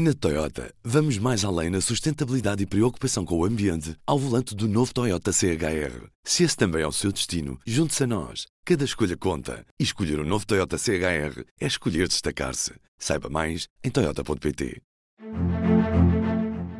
Na Toyota, vamos mais além na sustentabilidade e preocupação com o ambiente ao volante do novo Toyota CHR. Se esse também é o seu destino, junte-se a nós. Cada escolha conta. E escolher o um novo Toyota CHR é escolher destacar-se. Saiba mais em Toyota.pt.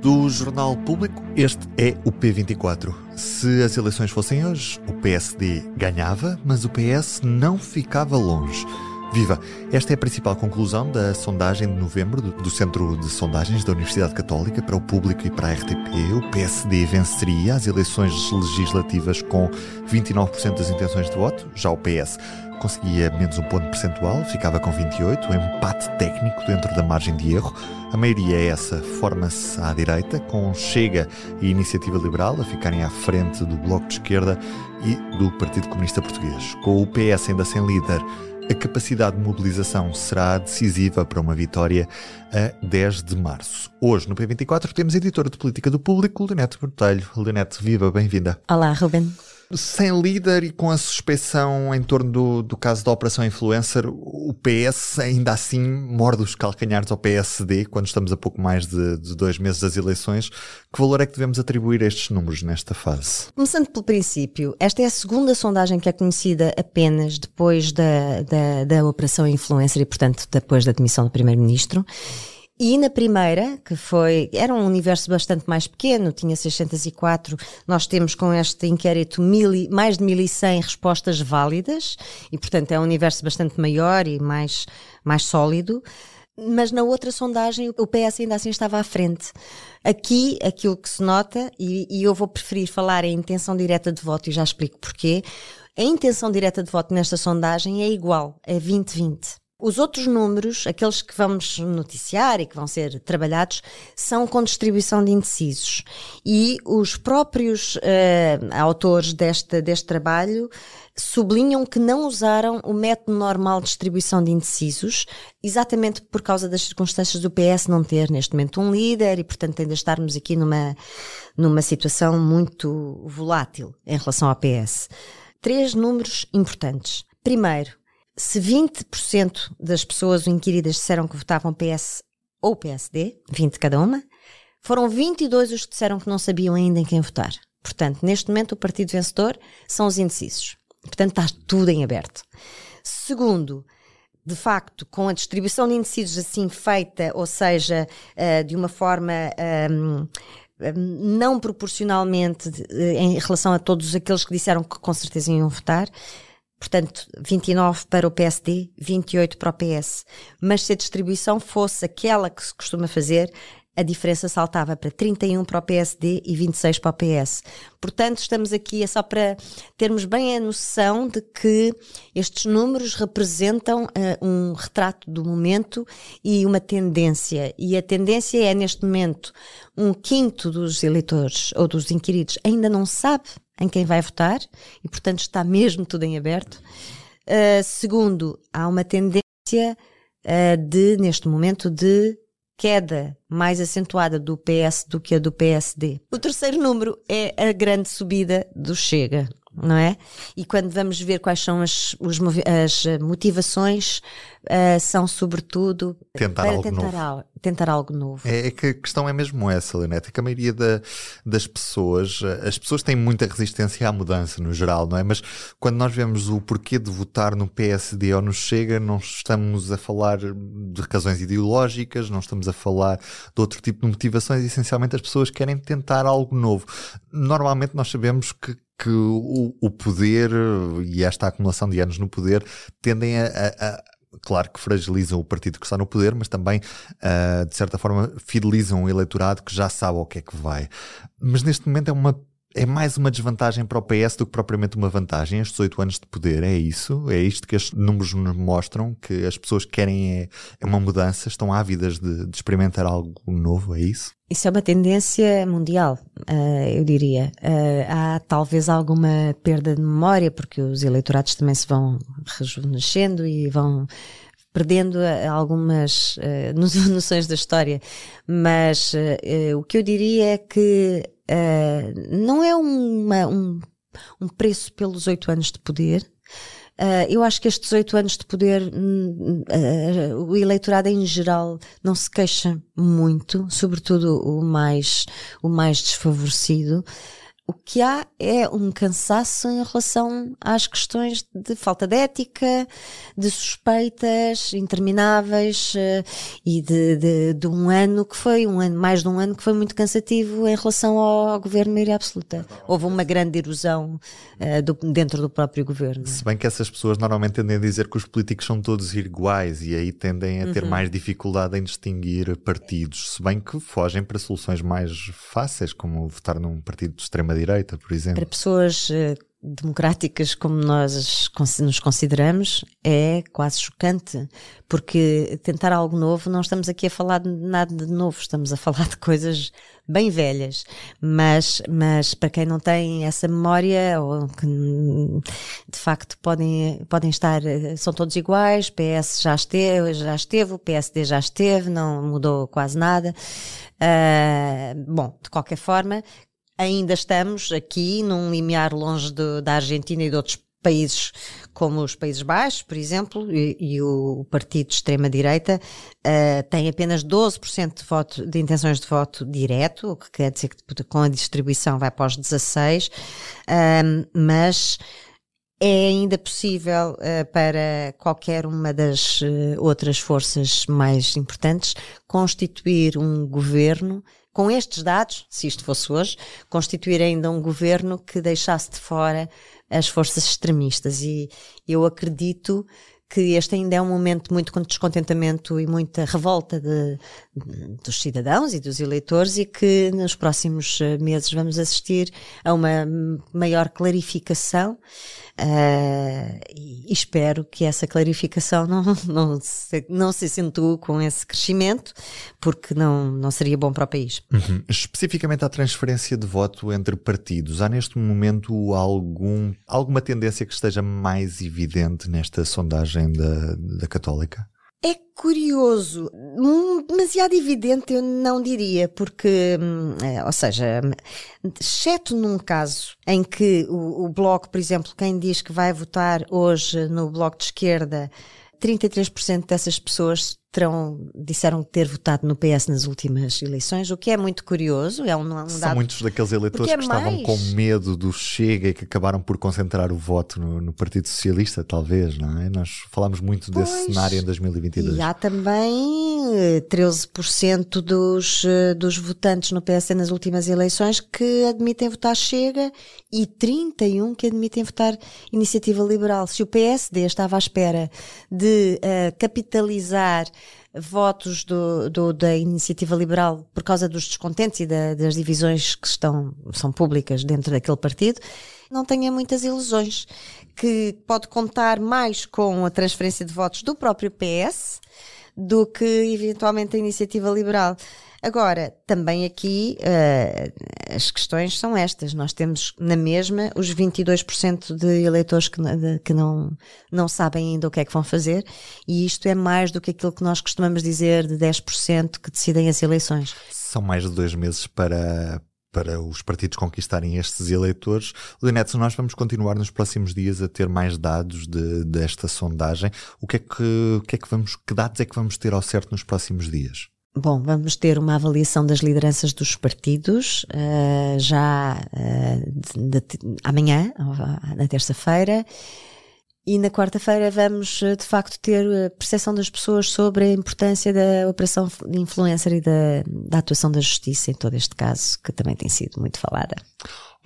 Do Jornal Público, este é o P24. Se as eleições fossem hoje, o PSD ganhava, mas o PS não ficava longe. Viva! Esta é a principal conclusão da sondagem de novembro do, Centro de Sondagens da Universidade Católica para o Público e para a RTP. O PSD venceria as eleições legislativas com 29% das intenções de voto, já o PS conseguia menos um ponto percentual, ficava com 28, um empate técnico dentro da margem de erro. A maioria é essa forma-se à direita, com Chega e Iniciativa Liberal a ficarem à frente do Bloco de Esquerda e do Partido Comunista Português. Com o PS ainda sem líder, a capacidade de mobilização será decisiva para uma vitória a 10 de março. Hoje, no P24, temos a editora de política do público, Leonete Botelho. Leonete, viva, bem-vinda. Olá, Ruben. Sem líder e com a suspeição em torno do, do caso da Operação Influencer, o PS ainda assim morde os calcanhares ao PSD quando estamos a pouco mais de, de, dois meses das eleições. Que valor é que devemos atribuir a estes números nesta fase? Começando pelo princípio, esta é a segunda sondagem que é conhecida apenas depois da, da, da Operação Influencer e, portanto, depois da demissão do Primeiro-Ministro. E na primeira, que foi, era um universo bastante mais pequeno, tinha 604, nós temos com este inquérito mil, mais de 1100 respostas válidas, e portanto é um universo bastante maior e mais, mais sólido. Mas na outra sondagem o PS ainda assim estava à frente. Aqui, aquilo que se nota, e, e eu vou preferir falar em intenção direta de voto, e já explico porquê, a intenção direta de voto nesta sondagem é igual, é 2020. Os outros números, aqueles que vamos noticiar e que vão ser trabalhados, são com distribuição de indecisos. E os próprios uh, autores deste, deste trabalho sublinham que não usaram o método normal de distribuição de indecisos, exatamente por causa das circunstâncias do PS não ter neste momento um líder e, portanto, ainda estarmos aqui numa, numa situação muito volátil em relação ao PS. Três números importantes. Primeiro, se 20% das pessoas inquiridas disseram que votavam PS ou PSD, 20 cada uma, foram 22 os que disseram que não sabiam ainda em quem votar. Portanto, neste momento, o partido vencedor são os indecisos. Portanto, está tudo em aberto. Segundo, de facto, com a distribuição de indecisos assim feita, ou seja, uh, de uma forma. Um, não proporcionalmente eh, em relação a todos aqueles que disseram que com certeza iam votar, Portanto, 29 para o PSD, 28 para o PS. Mas se a distribuição fosse aquela que se costuma fazer, a diferença saltava para 31 para o PSD e 26 para o PS. Portanto, estamos aqui é só para termos bem a noção de que estes números representam uh, um retrato do momento e uma tendência. E a tendência é, neste momento, um quinto dos eleitores ou dos inquiridos ainda não sabe em quem vai votar e, portanto, está mesmo tudo em aberto. Uh, segundo, há uma tendência uh, de, neste momento, de queda mais acentuada do PS do que a do PSD. O terceiro número é a grande subida do Chega não é? E quando vamos ver quais são as, os, as motivações, uh, são sobretudo tentar para algo tentar, novo. Al tentar algo novo. É, é, que a questão é mesmo essa, Leonete, que a maioria da, das pessoas, as pessoas têm muita resistência à mudança no geral, não é? Mas quando nós vemos o porquê de votar no PSD ou no Chega, não estamos a falar de razões ideológicas, não estamos a falar de outro tipo de motivações, essencialmente as pessoas querem tentar algo novo. Normalmente nós sabemos que que o, o, poder e esta acumulação de anos no poder tendem a, a, a claro que fragilizam o partido que está no poder, mas também, uh, de certa forma, fidelizam o eleitorado que já sabe o que é que vai. Mas neste momento é uma é mais uma desvantagem para o PS do que propriamente uma vantagem. Estes oito anos de poder é isso, é isto que estes números nos mostram, que as pessoas querem é, é uma mudança, estão ávidas de, de, experimentar algo novo, é isso? Isso é uma tendência mundial, uh, eu diria. Uh, há talvez alguma perda de memória, porque os eleitorados também se vão rejuvenescendo e vão perdendo eh, algumas uh, noções da história. Mas o que eu diria é que Uh, não é uma, um, um preço pelos oito anos de poder, Uh, eu acho que estes oito anos de poder, uh, o eleitorado em geral não se queixa muito, sobretudo o mais, o mais desfavorecido. O que há é um cansaço em relação às questões de falta de ética, de suspeitas intermináveis uh, e de, de, de, um ano que foi, um ano, mais de um ano que foi muito cansativo em relação ao governo maioria absoluta. Houve uma grande erosão uh, do, dentro do próprio governo. Se bem que essas pessoas normalmente tendem a dizer que os políticos são todos iguais e aí tendem a ter uhum. mais dificuldade em distinguir partidos, se bem que fogem para soluções mais fáceis, como votar num partido de extrema direita, por exemplo. Para pessoas uh, democráticas como nós nos consideramos, é quase chocante, porque tentar algo novo, não estamos aqui a falar de nada de novo, estamos a falar de coisas bem velhas, mas, mas para quem não tem essa memória, ou que de facto podem, podem estar, eh, são todos iguais, PS já esteve, já esteve, o PSD já esteve, não mudou quase nada. Uh, bom, de qualquer forma, ainda estamos aqui num limiar longe de, da Argentina e de outros países como os Países Baixos, por exemplo, e, e o partido de extrema-direita uh, tem apenas 12% de, voto, de intenções de voto direto, o que quer dizer que com a distribuição vai para os 16%, uh, mas é ainda possível uh, para qualquer uma das uh, outras forças mais importantes constituir um governo com estes dados, se isto fosse hoje, constituir ainda um governo que deixasse de fora as forças extremistas. E eu acredito que este ainda é um momento muito de descontentamento e muita revolta de, de, dos cidadãos e dos eleitores e que nos próximos eh, meses vamos assistir a uma maior clarificação Uh, e espero que essa clarificação não, não, se, não se acentue com esse crescimento, porque não, não seria bom para o país. Uhum. Especificamente a transferência de voto entre partidos, há neste momento algum, alguma tendência que esteja mais evidente nesta sondagem da, da Católica? É curioso, demasiado evidente eu não diria, porque, hum, é, ou seja, exceto num caso em que o, o Bloco, por exemplo, quem diz que vai votar hoje no Bloco de Esquerda, 33% dessas pessoas terão, disseram ter votado no PS nas últimas eleições, o que é muito curioso. É um, um São muitos daqueles eleitores é que estavam mais... com medo do Chega e que acabaram por concentrar o voto no, no Partido Socialista, talvez, não é? Nós falámos muito pois, desse cenário em 2022. E há também 13% eh, dos, eh, dos votantes no PS nas últimas eleições que admitem votar Chega e 31% que admitem votar Iniciativa Liberal. Se o PSD estava à espera de uh, capitalizar votos do, do, da iniciativa liberal por causa dos descontentes e da, das divisões que estão, são públicas dentro daquele partido, não tenha muitas ilusões, que pode contar mais com a transferência de votos do próprio PS do que eventualmente a iniciativa liberal. Agora, também aqui uh, as questões são estas. Nós temos na mesma os 22% de eleitores que, de, que não, não sabem ainda o que é que vão fazer, e isto é mais do que aquilo que nós costumamos dizer de 10% que decidem as eleições. São mais de dois meses para, para os partidos conquistarem estes eleitores. Leonete, nós vamos continuar nos próximos dias a ter mais dados de, desta sondagem. O que é que, o que é que vamos, que dados é que vamos ter ao certo nos próximos dias? Bom, vamos ter uma avaliação das lideranças dos partidos uh, já uh, de, de, amanhã, na terça-feira. E na quarta-feira vamos, eh, de facto, ter a percepção das pessoas sobre a importância da operação de influencer e da, da atuação da justiça em todo este caso, que também tem sido muito falada.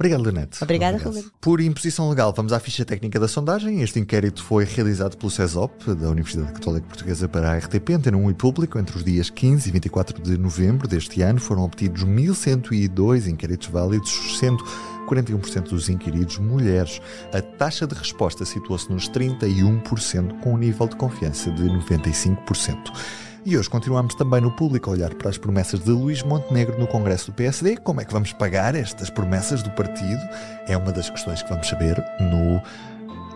Obrigado, Leonete. Obrigada, Ruben. Por imposição legal, vamos à ficha técnica da sondagem. Este inquérito foi realizado pelo CESOP, da Universidade Católica Portuguesa, para a RTP, Antena 1 e Público, entre os dias 15 e 24 de novembro deste ano. Foram obtidos 1.102 inquéritos válidos, sendo 41% dos inquiridos mulheres. A taxa de resposta situou-se nos 31%, com um nível de confiança de 95%. E hoje continuamos também no público a olhar para as promessas de Luís Montenegro no Congresso do PSD. Como é que vamos pagar estas promessas do partido? É uma das questões que vamos saber no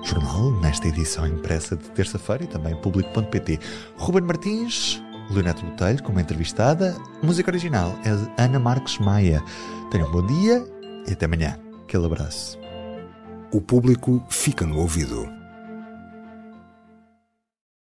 jornal, nesta edição impressa de terça-feira e também público.pt. Ruben Martins, Leonete Botelho, como entrevistada. Música original é de Ana Marques Maia. Tenham um bom dia e até amanhã. Aquele abraço. O público fica no ouvido.